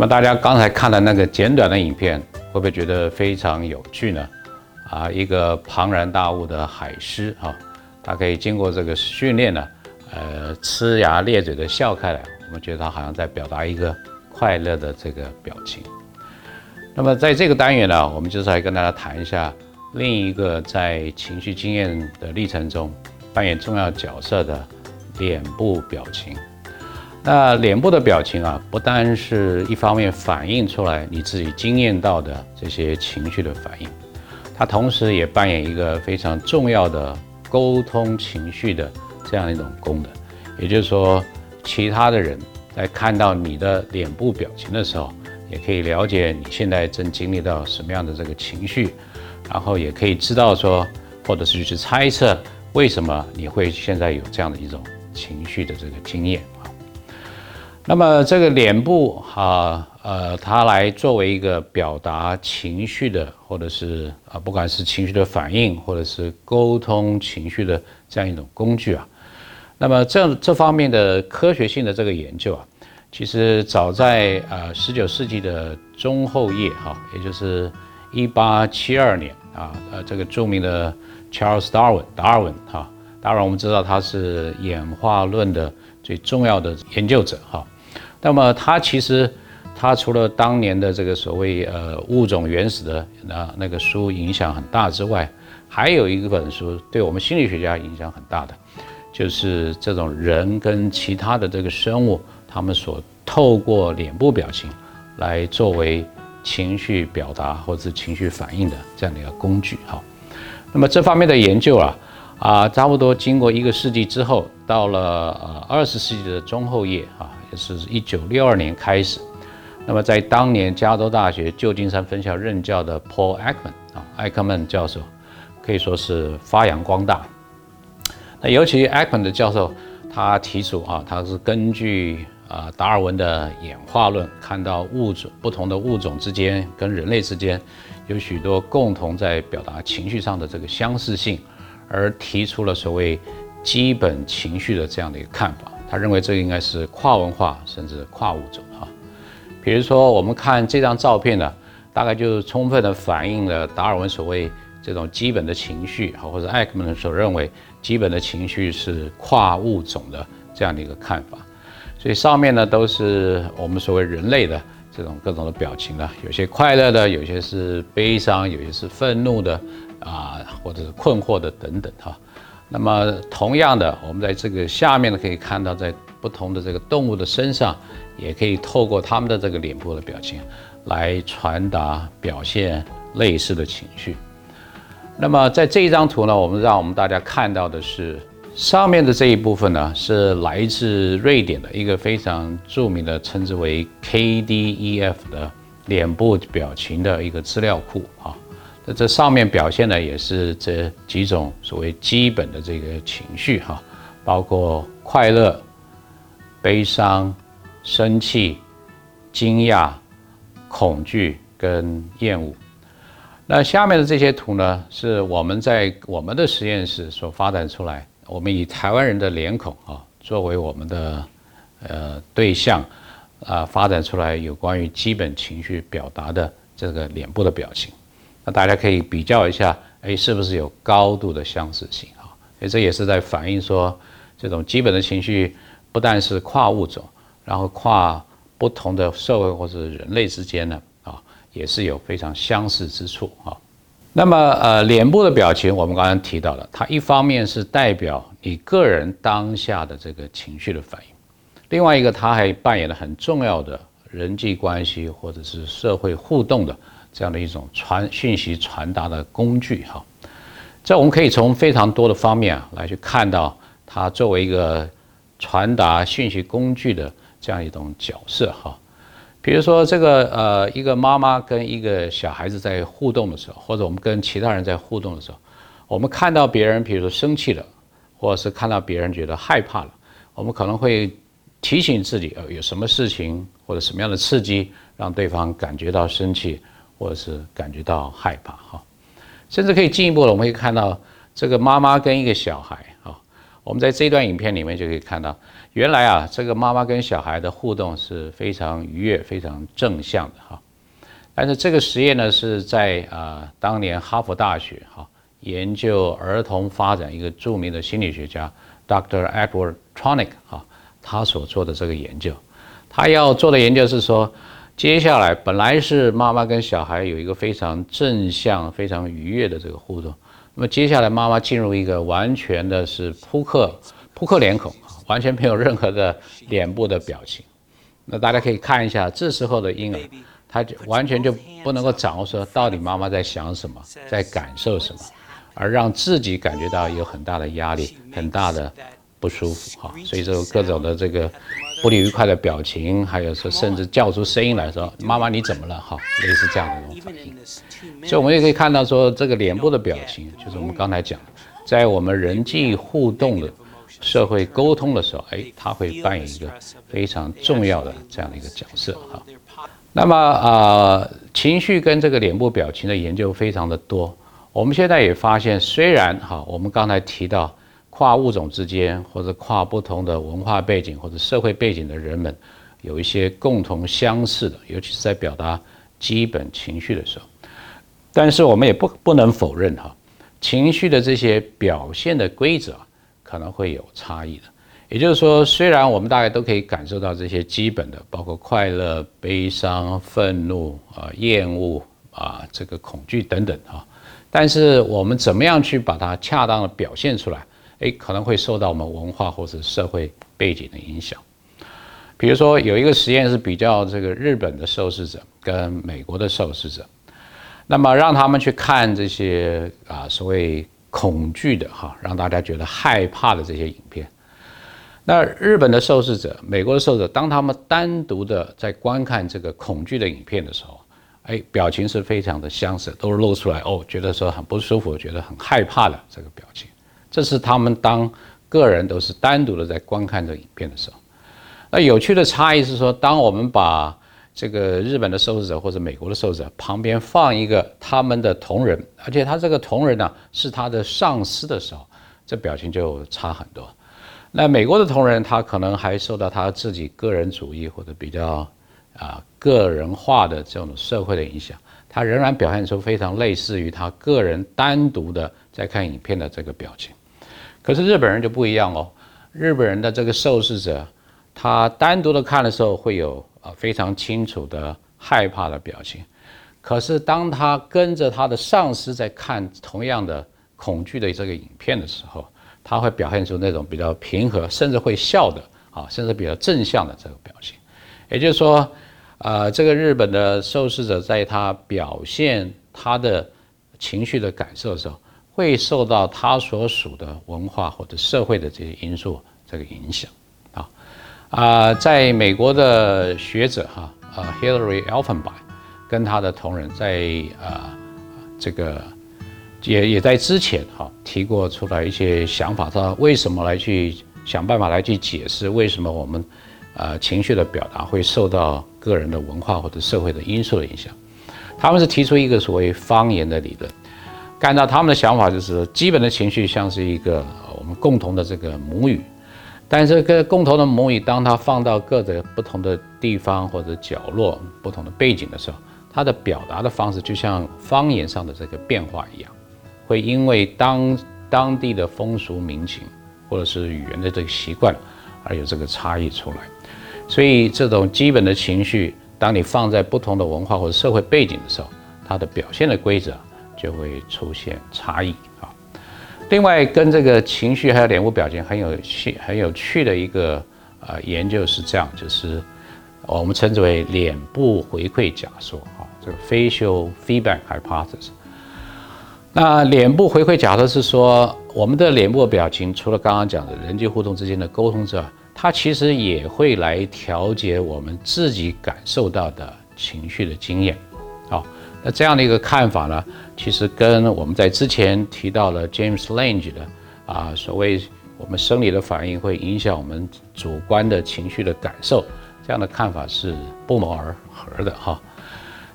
那么大家刚才看的那个简短的影片，会不会觉得非常有趣呢？啊，一个庞然大物的海狮啊，它可以经过这个训练呢，呃，呲牙咧嘴的笑开来，我们觉得它好像在表达一个快乐的这个表情。那么在这个单元呢，我们就是来跟大家谈一下另一个在情绪经验的历程中扮演重要角色的脸部表情。那脸部的表情啊，不单是一方面反映出来你自己经验到的这些情绪的反应。它同时也扮演一个非常重要的沟通情绪的这样一种功能，也就是说，其他的人在看到你的脸部表情的时候，也可以了解你现在正经历到什么样的这个情绪，然后也可以知道说，或者是去猜测为什么你会现在有这样的一种情绪的这个经验啊。那么这个脸部哈。呃，它来作为一个表达情绪的，或者是啊，不管是情绪的反应，或者是沟通情绪的这样一种工具啊。那么这这方面的科学性的这个研究啊，其实早在呃十九世纪的中后叶哈，也就是一八七二年啊，呃，这个著名的 Charles Darwin 达尔文哈，当然我们知道他是演化论的最重要的研究者哈。那么他其实。他除了当年的这个所谓呃物种原始的那那个书影响很大之外，还有一个本书对我们心理学家影响很大的，就是这种人跟其他的这个生物，他们所透过脸部表情来作为情绪表达或者是情绪反应的这样的一个工具哈。那么这方面的研究啊啊，差不多经过一个世纪之后，到了呃二十世纪的中后叶啊，也是一九六二年开始。那么，在当年加州大学旧金山分校任教的 Paul Ekman 啊，艾克曼教授可以说是发扬光大。那尤其 Ekman 的教授，他提出啊，他是根据啊达尔文的演化论，看到物种不同的物种之间跟人类之间有许多共同在表达情绪上的这个相似性，而提出了所谓基本情绪的这样的一个看法。他认为这应该是跨文化甚至跨物种哈。比如说，我们看这张照片呢，大概就充分的反映了达尔文所谓这种基本的情绪，好，或者艾克曼所认为基本的情绪是跨物种的这样的一个看法。所以上面呢都是我们所谓人类的这种各种的表情呢，有些快乐的，有些是悲伤，有些是愤怒的，啊，或者是困惑的等等哈。那么同样的，我们在这个下面呢可以看到，在不同的这个动物的身上。也可以透过它们的这个脸部的表情，来传达表现类似的情绪。那么在这一张图呢，我们让我们大家看到的是上面的这一部分呢，是来自瑞典的一个非常著名的称之为 KDEF 的脸部表情的一个资料库啊。这上面表现的也是这几种所谓基本的这个情绪哈，包括快乐、悲伤。生气、惊讶、恐惧跟厌恶。那下面的这些图呢，是我们在我们的实验室所发展出来。我们以台湾人的脸孔啊作为我们的呃对象啊，发展出来有关于基本情绪表达的这个脸部的表情。大家可以比较一下，哎，是不是有高度的相似性啊？所以这也是在反映说，这种基本的情绪不但是跨物种。然后跨不同的社会或者人类之间呢，啊，也是有非常相似之处啊。那么，呃，脸部的表情，我们刚刚提到了，它一方面是代表你个人当下的这个情绪的反应，另外一个，它还扮演了很重要的人际关系或者是社会互动的这样的一种传讯息传达的工具哈。这我们可以从非常多的方面啊来去看到它作为一个传达讯息工具的。这样一种角色哈，比如说这个呃，一个妈妈跟一个小孩子在互动的时候，或者我们跟其他人在互动的时候，我们看到别人，比如说生气了，或者是看到别人觉得害怕了，我们可能会提醒自己，呃，有什么事情或者什么样的刺激让对方感觉到生气，或者是感觉到害怕哈，甚至可以进一步的，我们可以看到这个妈妈跟一个小孩啊，我们在这段影片里面就可以看到，原来啊，这个妈妈跟小孩的互动是非常愉悦、非常正向的哈。但是这个实验呢，是在啊当年哈佛大学哈研究儿童发展一个著名的心理学家 Dr. Edward Tronick 哈他所做的这个研究，他要做的研究是说，接下来本来是妈妈跟小孩有一个非常正向、非常愉悦的这个互动。那么接下来，妈妈进入一个完全的是扑克扑克脸孔，完全没有任何的脸部的表情。那大家可以看一下，这时候的婴儿，他就完全就不能够掌握说到底妈妈在想什么，在感受什么，而让自己感觉到有很大的压力，很大的不舒服哈。所以说各种的这个。不愉快的表情，还有说甚至叫出声音来说：“妈妈，你怎么了？”哈，类似这样的一种反应。所以，我们也可以看到说，这个脸部的表情，就是我们刚才讲的，在我们人际互动的社会沟通的时候，哎，它会扮演一个非常重要的这样的一个角色哈。那么啊，情绪跟这个脸部表情的研究非常的多。我们现在也发现，虽然哈，我们刚才提到。跨物种之间，或者跨不同的文化背景或者社会背景的人们，有一些共同相似的，尤其是在表达基本情绪的时候。但是我们也不不能否认哈，情绪的这些表现的规则可能会有差异的。也就是说，虽然我们大概都可以感受到这些基本的，包括快乐、悲伤、愤怒啊、厌恶啊、这个恐惧等等啊，但是我们怎么样去把它恰当的表现出来？诶，可能会受到我们文化或者社会背景的影响。比如说，有一个实验是比较这个日本的受试者跟美国的受试者，那么让他们去看这些啊所谓恐惧的哈，让大家觉得害怕的这些影片。那日本的受试者、美国的受试者，当他们单独的在观看这个恐惧的影片的时候，哎，表情是非常的相似，都是露出来哦，觉得说很不舒服，觉得很害怕的这个表情。这是他们当个人都是单独的在观看这影片的时候，那有趣的差异是说，当我们把这个日本的受试者或者美国的受试者旁边放一个他们的同仁，而且他这个同仁呢是他的上司的时候，这表情就差很多。那美国的同仁他可能还受到他自己个人主义或者比较啊个人化的这种社会的影响，他仍然表现出非常类似于他个人单独的在看影片的这个表情。可是日本人就不一样哦，日本人的这个受试者，他单独的看的时候会有啊非常清楚的害怕的表情，可是当他跟着他的上司在看同样的恐惧的这个影片的时候，他会表现出那种比较平和，甚至会笑的啊，甚至比较正向的这个表情。也就是说，呃，这个日本的受试者在他表现他的情绪的感受的时候。会受到他所属的文化或者社会的这些因素这个影响，啊啊，在美国的学者哈啊 Hillary Elfenbein 跟他的同仁在啊这个也也在之前哈提过出来一些想法，他为什么来去想办法来去解释为什么我们啊情绪的表达会受到个人的文化或者社会的因素的影响，他们是提出一个所谓方言的理论。按照他们的想法，就是基本的情绪像是一个我们共同的这个母语，但是这个共同的母语，当它放到各个不同的地方或者角落、不同的背景的时候，它的表达的方式就像方言上的这个变化一样，会因为当当地的风俗民情或者是语言的这个习惯而有这个差异出来。所以这种基本的情绪，当你放在不同的文化或者社会背景的时候，它的表现的规则。就会出现差异啊。另外，跟这个情绪还有脸部表情很有趣、很有趣的一个呃研究是这样，就是我们称之为脸部回馈假说啊，这个 facial feedback hypothesis。那脸部回馈假说是说，我们的脸部表情除了刚刚讲的人际互动之间的沟通之外，它其实也会来调节我们自己感受到的情绪的经验。那这样的一个看法呢，其实跟我们在之前提到了 James Lange 的啊，所谓我们生理的反应会影响我们主观的情绪的感受，这样的看法是不谋而合的哈。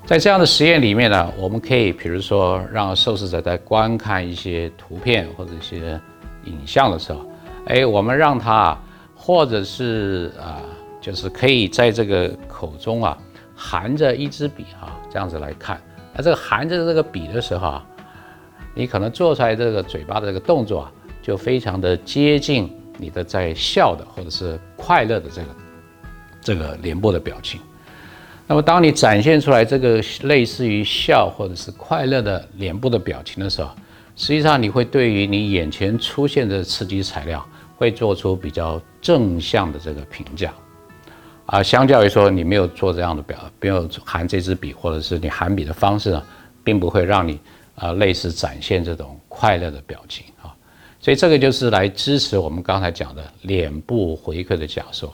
在这样的实验里面呢，我们可以比如说让受试者在观看一些图片或者一些影像的时候，哎，我们让他，或者是啊，就是可以在这个口中啊含着一支笔啊，这样子来看。那这个含着这个笔的时候啊，你可能做出来这个嘴巴的这个动作啊，就非常的接近你的在笑的或者是快乐的这个这个脸部的表情。那么，当你展现出来这个类似于笑或者是快乐的脸部的表情的时候，实际上你会对于你眼前出现的刺激材料，会做出比较正向的这个评价，啊，相较于说你没有做这样的表，没有含这支笔，或者是你含笔的方式呢，并不会让你啊类似展现这种快乐的表情啊，所以这个就是来支持我们刚才讲的脸部回馈的假说，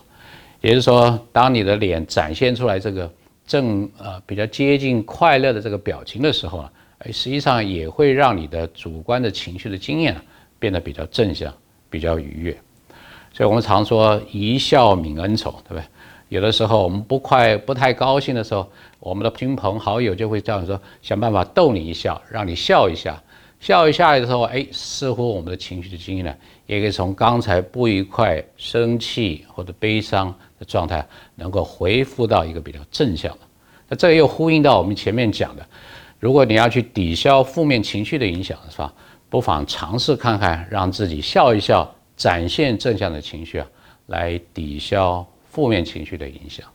也就是说，当你的脸展现出来这个。正呃比较接近快乐的这个表情的时候呢，哎，实际上也会让你的主观的情绪的经验啊变得比较正向，比较愉悦。所以我们常说一笑泯恩仇，对不对？有的时候我们不快不太高兴的时候，我们的亲朋好友就会这样说想办法逗你一笑，让你笑一下，笑一下的时候，哎，似乎我们的情绪的经验呢，也可以从刚才不愉快、生气或者悲伤的。状态能够恢复到一个比较正向的，那这个又呼应到我们前面讲的，如果你要去抵消负面情绪的影响，是吧？不妨尝试看看，让自己笑一笑，展现正向的情绪啊，来抵消负面情绪的影响。